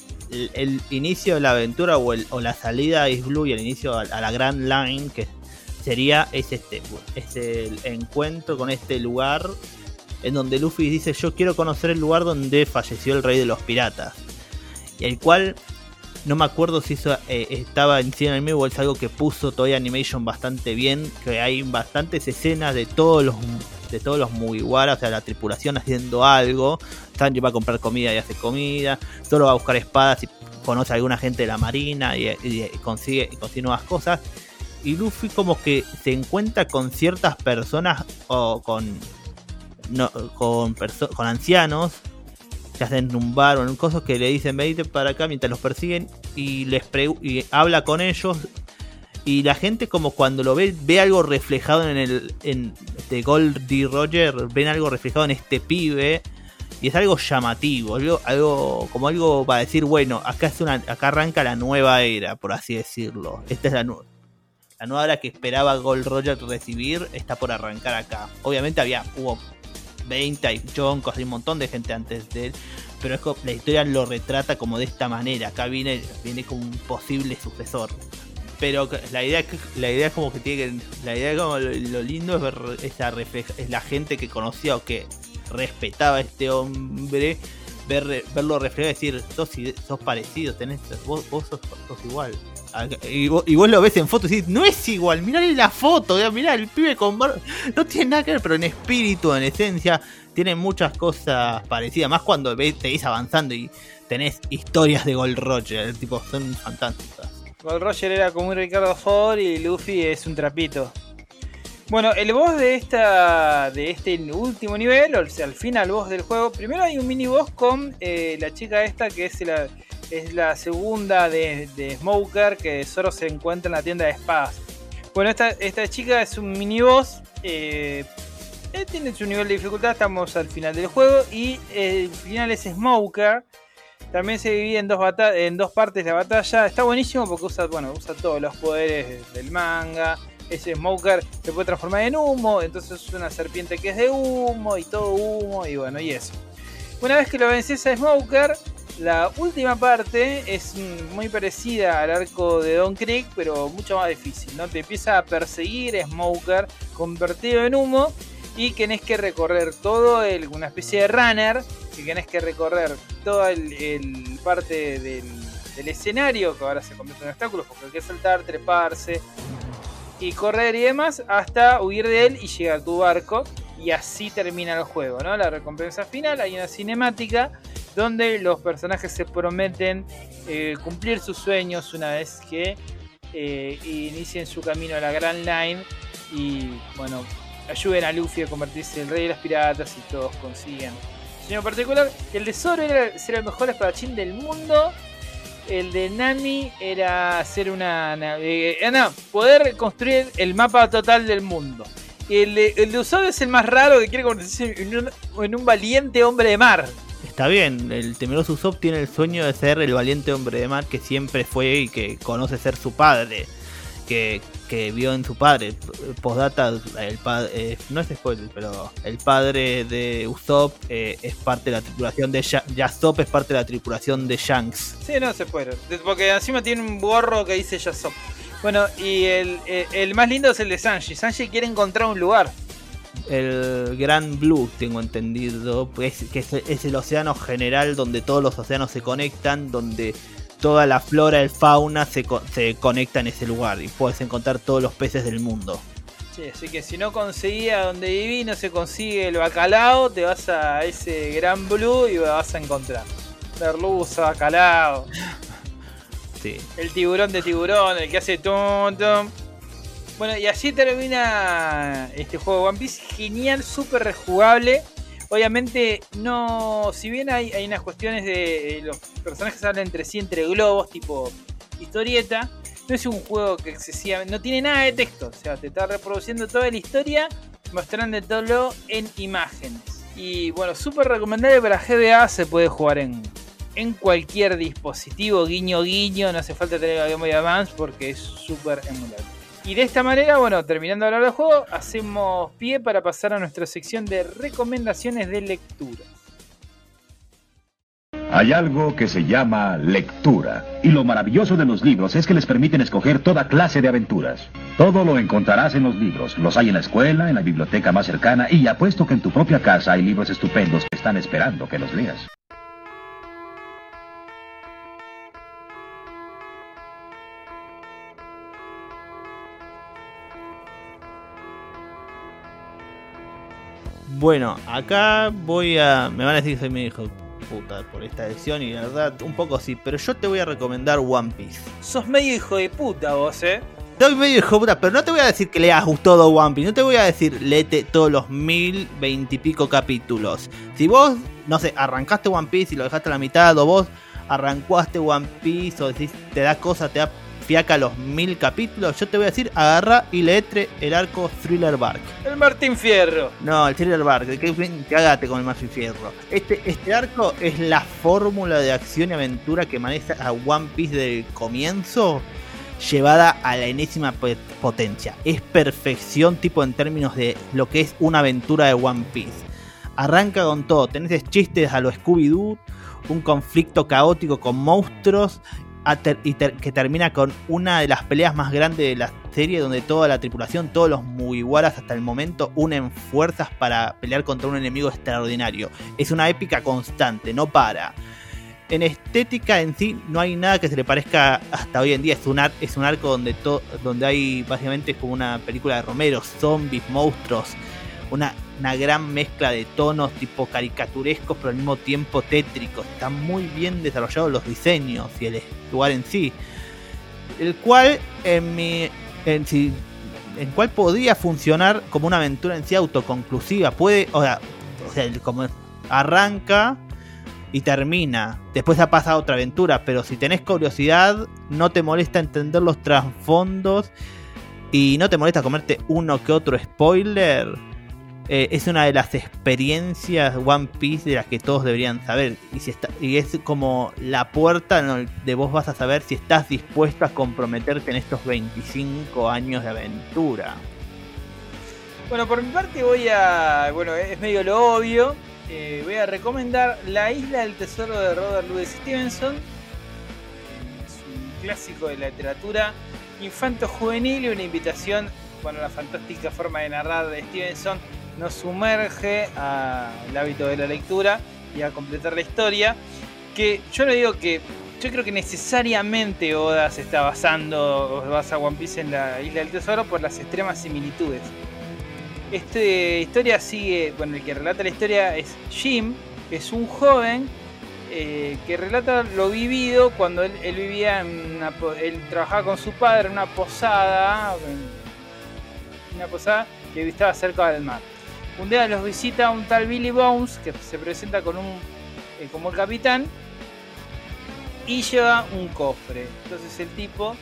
inicio de la aventura o, la salida a Blue y el inicio a, la Grand Line, que sería es este, es el encuentro con este lugar en donde Luffy dice yo quiero conocer el lugar donde falleció el rey de los piratas. Y el cual no me acuerdo si eso eh, estaba en Cien Anime o es algo que puso Toy Animation bastante bien, que hay bastantes escenas de todos los de todos los Mugiwara, o sea, la tripulación haciendo algo. Sanji va a comprar comida y hace comida. Solo va a buscar espadas y conoce a alguna gente de la marina y, consigue, y consigue nuevas cosas. Y Luffy como que se encuentra con ciertas personas o con no, con, perso- con ancianos que hacen un bar o coso que le dicen venite para acá mientras los persiguen y les y habla con ellos y la gente como cuando lo ve ve algo reflejado en el en este Roger ven algo reflejado en este pibe y es algo llamativo algo, como algo para decir bueno acá es una acá arranca la nueva era por así decirlo. Esta es la la nueva era que esperaba Gold Roger recibir está por arrancar acá. Obviamente había hubo 20 hay choncos hay un montón de gente antes de él pero es la historia lo retrata como de esta manera. Acá viene viene como un posible sucesor pero la idea la idea es como que tiene que la idea como lo, lindo es ver esa es la gente que conocía o que respetaba a este hombre ver, verlo reflejado y decir sos, sos parecido tenés vos, vos sos, sos igual Ah, y vos, lo ves en foto y decís no es igual mirale la foto mirá el pibe con barba no tiene nada que ver pero en espíritu en esencia tiene muchas cosas parecidas. Más cuando ves, seguís avanzando y tenés historias de Gold Roger tipo son fantásticas Gold Roger era como un Ricardo Ford y Luffy es un trapito. Bueno, el boss de esta de este último nivel, o sea, al final boss del juego, primero hay un mini boss con eh, la chica esta que es la, es la segunda de, de Smoker que Zoro se encuentra en la tienda de espadas. Bueno, esta, esta chica es un mini boss. eh, eh, tiene su nivel de dificultad, estamos al final del juego y eh, el final es Smoker. También se divide en dos, en dos partes la batalla. Está buenísimo porque usa, bueno, usa todos los poderes del manga. Ese Smoker se puede transformar en humo. Entonces es una serpiente que es de humo y todo humo. Y bueno, y eso. Una vez que lo vences a Smoker, la última parte es muy parecida al arco de Don Creek, pero mucho más difícil. ¿no? Te empieza a perseguir Smoker convertido en humo y tenés que recorrer todo el, una especie de runner que tenés que recorrer toda el, parte del, del escenario que ahora se convierte en obstáculos porque hay que saltar, treparse y correr y demás hasta huir de él y llegar a tu barco y así termina el juego, ¿no? La recompensa final, hay una cinemática donde los personajes se prometen eh, cumplir sus sueños una vez que eh, inicien su camino a la Grand Line y bueno, ayuden a Luffy a convertirse en el rey de los piratas y todos consiguen. Sueño particular, el de Zoro era ser el mejor espadachín del mundo. El de Nami era ser una. na- eh, eh, poder construir el mapa total del mundo. El de, el Usopp es el más raro que quiere convertirse en un, en un valiente hombre de mar. Está bien, el temeroso Usopp tiene el sueño de ser el valiente hombre de mar que siempre fue y que conoce ser su padre. Que, que vio en su padre. Postdata, el padre. no es spoiler, pero el padre de Usopp eh, es parte de la tripulación de Ya- Yasop, es parte de la tripulación de Shanks. Sí, no se puede. Porque encima tiene un gorro que dice Yasop. Bueno, y el, el- el más lindo es el de Sanji. Sanji quiere encontrar un lugar. El Gran Blue, tengo entendido, pues, que es, es el océano general donde todos los océanos se conectan, donde toda la flora y fauna se, co- se conecta en ese lugar y puedes encontrar todos los peces del mundo. Sí, así que si no conseguía donde viví, no se consigue el bacalao, te vas a ese gran blue y vas a encontrar. Merluza, bacalao, Sí. el tiburón de tiburón, el que hace tum tum. Bueno, y así termina este juego de One Piece. Genial, súper rejugable. Obviamente, no. Si bien hay, hay unas cuestiones de. eh, Los personajes hablan entre sí, entre globos, tipo historieta. No es un juego que excesivamente. No tiene nada de texto. O sea, te está reproduciendo toda la historia, mostrándolo en imágenes. Y bueno, súper recomendable para GBA. Se puede jugar en, en cualquier dispositivo, guiño guiño, no hace falta tener la Game Boy Advance porque es súper emulable. Y de esta manera, bueno, terminando de hablar del juego, hacemos pie para pasar a nuestra sección de recomendaciones de lectura. Hay algo que se llama lectura. Y lo maravilloso de los libros es que les permiten escoger toda clase de aventuras. Todo lo encontrarás en los libros. Los hay en la escuela, en la biblioteca más cercana y apuesto que en tu propia casa hay libros estupendos que están esperando que los leas. Bueno, acá voy a. Me van a decir que soy mi hijo puta por esta edición y la verdad, un poco sí, pero yo te voy a recomendar One Piece. Sos medio hijo de puta vos, eh. Estoy medio hijo de puta, pero no te voy a decir que leas todo One Piece, no te voy a decir léete todos los mil veintipico capítulos. Si vos, no sé, arrancaste One Piece y lo dejaste a la mitad, o vos arrancaste One Piece, o decís, te da cosa, te da fiaca los mil capítulos, yo te voy a decir, agarra y leete el arco Thriller Bark. El Martín Fierro. No, el Thriller Bark, que, hágate con el Martín Fierro. Este, este arco es la fórmula de acción y aventura que maneja a One Piece desde el comienzo, llevada a la enésima potencia. Es perfección tipo en términos de lo que es una aventura de One Piece. Arranca con todo, tenés chistes a lo Scooby-Doo, un conflicto caótico con monstruos y que termina con una de las peleas más grandes de la serie donde toda la tripulación, todos los Mugiwaras hasta el momento unen fuerzas para pelear contra un enemigo extraordinario. Es una épica constante, no para. En estética en sí no hay nada que se le parezca hasta hoy en día. Es un, es un arco donde, donde hay básicamente como una película de Romero, zombies, monstruos, una, gran mezcla de tonos tipo caricaturescos, pero al mismo tiempo tétricos. Están muy bien desarrollados los diseños y el lugar en sí. El cual, en mi. En, si, en cual podría funcionar como una aventura en sí autoconclusiva. Puede. O sea, o sea como arranca y termina. Después ha pasado otra aventura. Pero si tenés curiosidad, no te molesta entender los trasfondos. Y no te molesta comerte uno que otro spoiler eh, es una de las experiencias One Piece de las que todos deberían saber. Y, es como la puerta de vos vas a saber si estás dispuesto a comprometerte en estos 25 años de aventura. Bueno, por mi parte voy a. Bueno, es medio lo obvio. Eh, voy a recomendar La Isla del Tesoro de Robert Louis Stevenson. Es un clásico de la literatura infanto-juvenil y una invitación, bueno, la fantástica forma de narrar de Stevenson nos sumerge al hábito de la lectura y a completar la historia. Que yo no digo que. Yo creo que necesariamente Oda se está basando, o basa One Piece en la Isla del Tesoro por las extremas similitudes. Esta historia sigue, bueno, el que relata la historia es Jim, que es un joven eh, que relata lo vivido cuando él, vivía en una, él trabajaba con su padre en una posada, una posada que estaba cerca del mar. Un día los visita un tal Billy Bones que se presenta eh, como el capitán y lleva un cofre. Entonces el tipo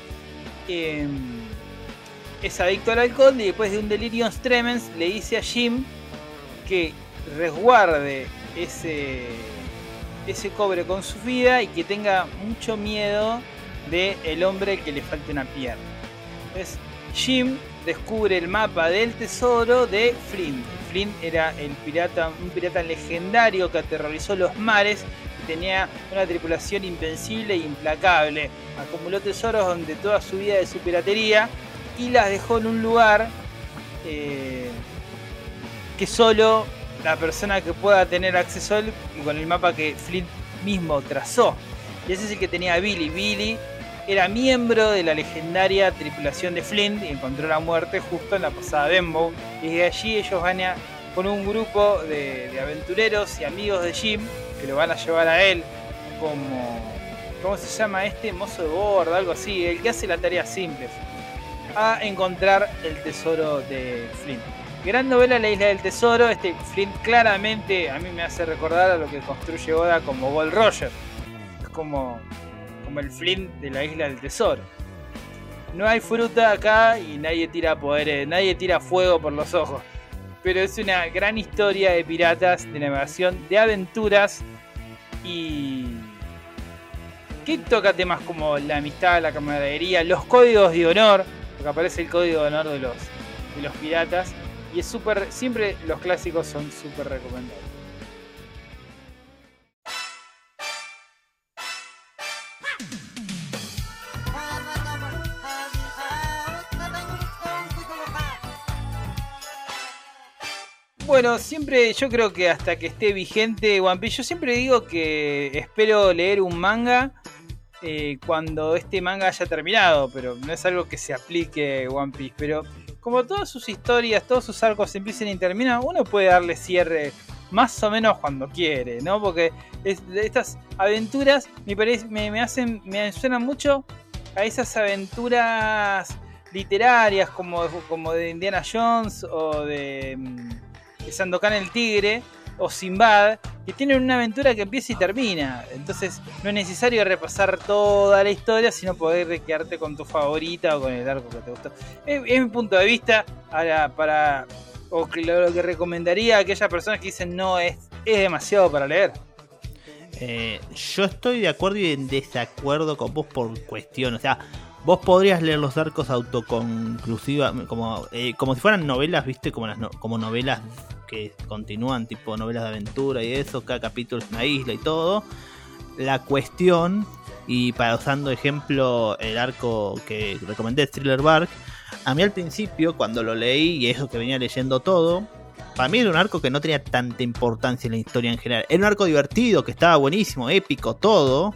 em, es adicto al alcohol y después de un delirium tremens le dice a Jim que resguarde ese, ese cobre con su vida y que tenga mucho miedo de hombre que le falte una pierna. Entonces Jim descubre el mapa del tesoro de Flint Flint era el pirata, un pirata legendario que aterrorizó los mares y tenía una tripulación invencible e implacable. Acumuló tesoros donde toda su vida de su piratería y las dejó en un lugar eh, que solo la persona que pueda tener acceso a él con el mapa que Flint mismo trazó. Y ese es el que tenía Billy. Billy era miembro de la legendaria tripulación de Flint y encontró la muerte justo en la posada Benbow. Y de allí ellos van a, con un grupo de, aventureros y amigos de Jim que lo van a llevar a él como. ¿Cómo se llama este? Mozo de bordo, algo así, el que hace la tarea simple. A encontrar el tesoro de Flint. Gran novela La Isla del Tesoro. Este Flint claramente a mí me hace recordar a lo que construye Oda como Gold Roger. Es como como el Flint de la isla del tesoro. No hay fruta acá y nadie tira poderes, nadie tira fuego por los ojos. Pero es una gran historia de piratas, de navegación, de aventuras y que toca temas como la amistad, la camaradería, los códigos de honor, porque aparece el código de honor de los, de los piratas y es súper, siempre los clásicos son súper recomendables. Bueno, siempre yo creo que hasta que esté vigente One Piece, yo siempre digo que espero leer un manga eh, cuando este manga haya terminado, pero no es algo que se aplique One Piece. Pero como todas sus historias, todos sus arcos empiezan y terminan, uno puede darle cierre más o menos cuando quiere, ¿no? Porque estas aventuras me, me, me, hacen, me suenan mucho a esas aventuras literarias como, como de Indiana Jones o de, mm, de Sandokan el Tigre o Sinbad, que tienen una aventura que empieza y termina. Entonces no es necesario repasar toda la historia, sino poder quedarte con tu favorita o con el arco que te gustó. Es, mi punto de vista para, o que lo, que recomendaría a aquellas personas que dicen no es, es demasiado para leer. Eh, yo estoy de acuerdo y en desacuerdo con vos por cuestión. O sea, vos podrías leer los arcos autoconclusivas, como, eh, como si fueran novelas, viste, como, las como novelas que continúan, tipo novelas de aventura y eso, cada capítulo es una isla y todo. La cuestión, y para usando ejemplo el arco que recomendé, Thriller Bark, a mí al principio, cuando lo leí y eso que venía leyendo todo, para mí era un arco que no tenía tanta importancia en la historia en general. Era un arco divertido, que estaba buenísimo, épico, todo.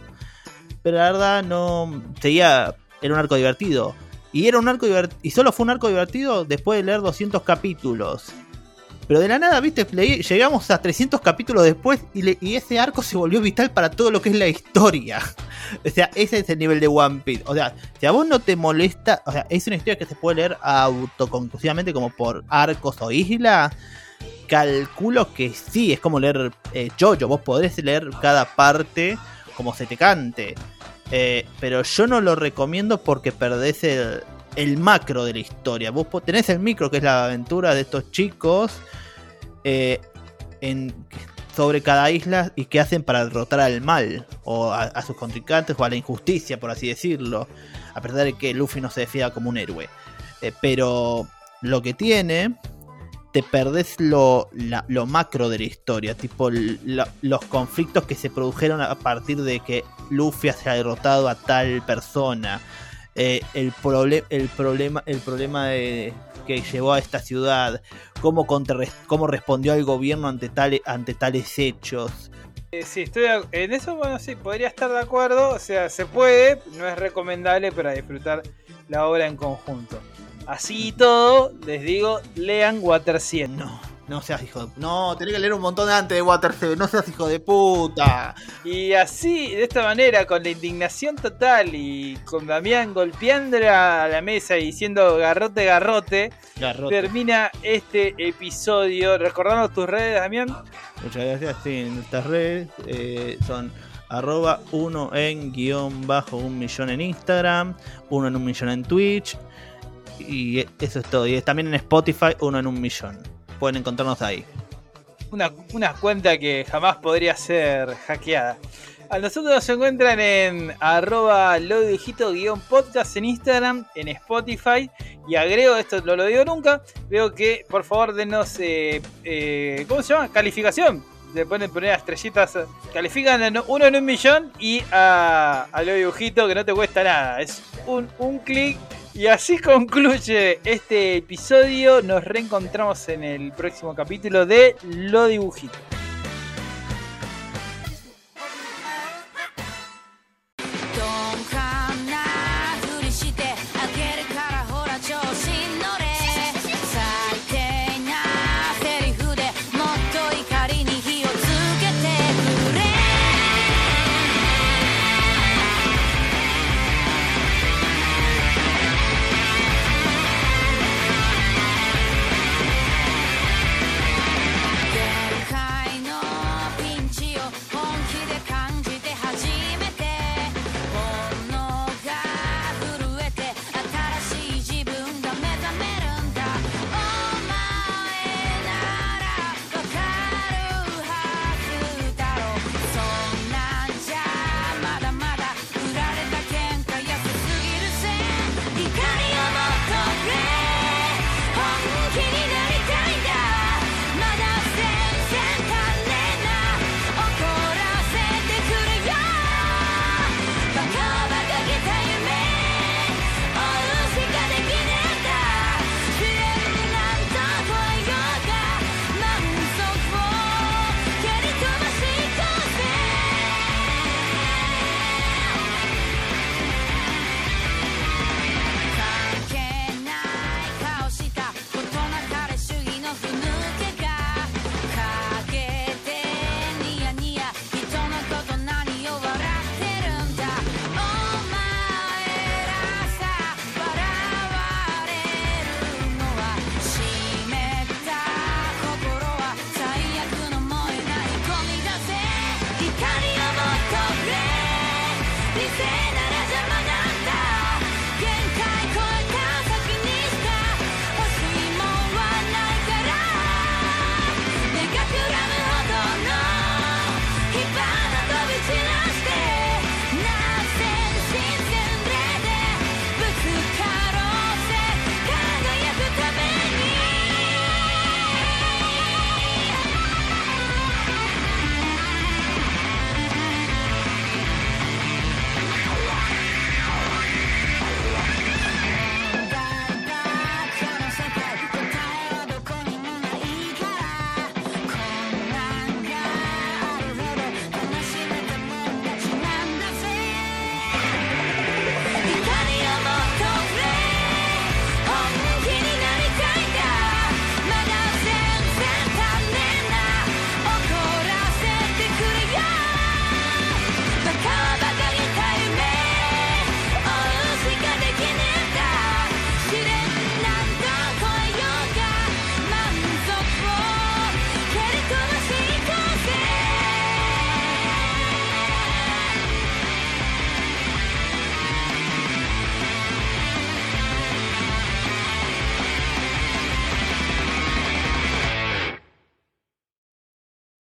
Pero la verdad no seguía. Era un arco divertido. Y era un arco y solo fue un arco divertido después de leer 200 capítulos. Pero de la nada, viste, llegamos a 300 capítulos después y, ese arco se volvió vital para todo lo que es la historia. o sea, ese es el nivel de One Piece. O sea, si a vos no te molesta, o sea, es una historia que se puede leer autoconclusivamente como por arcos o isla. Calculo que sí, es como leer eh, Jojo. Vos podés leer cada parte como se te cante. Eh, pero yo no lo recomiendo porque perdés el, macro de la historia. Vos tenés el micro, que es la aventura de estos chicos eh, sobre cada isla y qué hacen para derrotar al mal, o a, sus contrincantes, o a la injusticia, por así decirlo. A pesar de que Luffy no se defienda como un héroe. Eh, pero lo que tiene, te perdés lo, lo macro de la historia, tipo los conflictos que se produjeron a partir de que Luffy haya derrotado a tal persona eh, el, el, problema, el problema de, que llevó a esta ciudad, cómo, cómo respondió el gobierno ante, ante tales hechos. Eh, sí, estoy en eso, bueno, sí, podría estar de acuerdo, o sea, se puede, no es recomendable para disfrutar la obra en conjunto. Así y todo, les digo, lean Water 100. No. No seas hijo de... No, tenés que leer un montón antes de Water No seas hijo de puta. Y así, de esta manera, con la indignación total y con Damián golpeando a la mesa y diciendo garrote, garrote, termina este episodio. Recordamos tus redes, Damián. Muchas gracias. Sí, nuestras redes eh, son arroba uno en guion bajo un millón en Instagram, uno en un millón en Twitch. Y eso es todo. Y también en Spotify, uno en un millón pueden encontrarnos ahí. Una, cuenta que jamás podría ser hackeada. A nosotros nos encuentran en arroba lo guion podcast en Instagram, en Spotify. Y agrego, esto no lo digo nunca, veo que por favor denos, eh, eh, ¿cómo se llama? Calificación. Le ponen poner estrellitas, califican uno en un millón y a, a lo que no te cuesta nada. Es un, un clic y así concluye este episodio. Nos reencontramos en el próximo capítulo de Lo Dibujito.